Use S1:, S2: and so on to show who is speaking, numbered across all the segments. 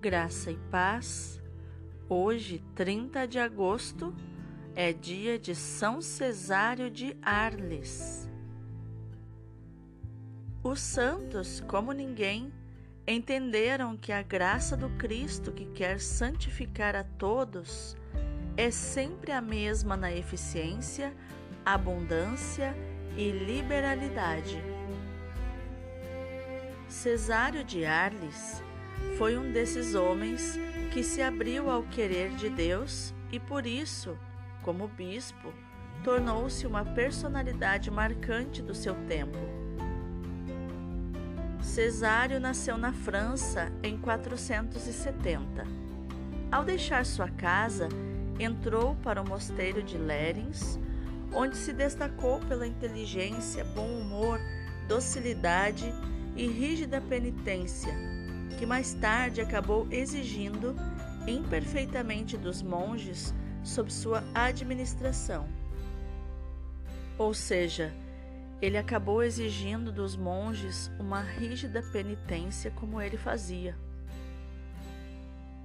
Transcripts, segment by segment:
S1: Graça e paz. Hoje, 30 de agosto, é dia de São Cesário de Arles. Os santos, como ninguém, entenderam que a graça do Cristo que quer santificar a todos é sempre a mesma na eficiência, abundância e liberalidade. Cesário de Arles foi um desses homens que se abriu ao querer de Deus e por isso, como bispo, tornou-se uma personalidade marcante do seu tempo. Cesário nasceu na França em 470. Ao deixar sua casa, entrou para o mosteiro de Lerins, onde se destacou pela inteligência, bom humor, docilidade e rígida penitência que mais tarde acabou exigindo imperfeitamente dos monges sob sua administração. Ou seja, ele acabou exigindo dos monges uma rígida penitência como ele fazia.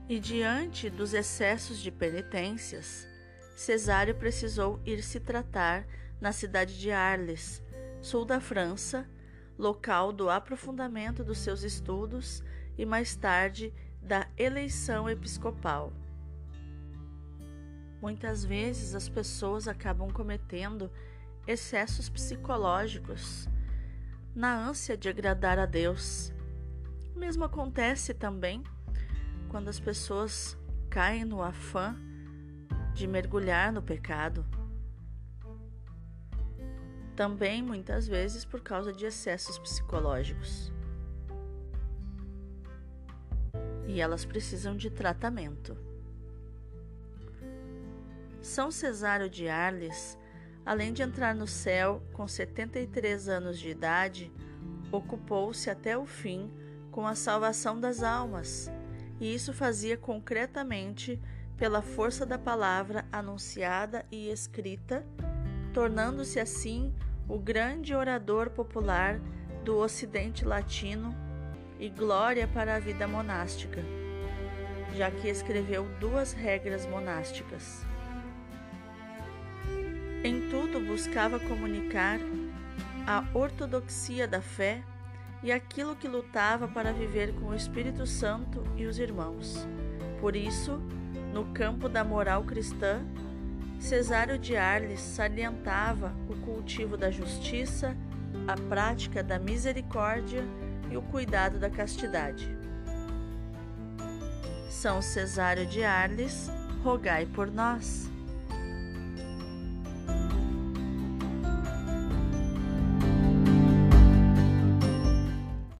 S1: E diante dos excessos de penitências, Cesário precisou ir se tratar na cidade de Arles, sul da França, local do aprofundamento dos seus estudos e mais tarde da eleição episcopal. Muitas vezes as pessoas acabam cometendo excessos psicológicos na ânsia de agradar a Deus. O mesmo acontece também quando as pessoas caem no afã de mergulhar no pecado. Também muitas vezes por causa de excessos psicológicos. E elas precisam de tratamento. São Cesário de Arles, além de entrar no céu com 73 anos de idade, ocupou-se até o fim com a salvação das almas, e isso fazia concretamente pela força da palavra anunciada e escrita, tornando-se assim o grande orador popular do Ocidente Latino e glória para a vida monástica, já que escreveu duas regras monásticas. Em tudo buscava comunicar a ortodoxia da fé e aquilo que lutava para viver com o Espírito Santo e os irmãos. Por isso, no campo da moral cristã, Cesário de Arles salientava o cultivo da justiça, a prática da misericórdia e o cuidado da castidade. São Cesário de Arles, rogai por nós.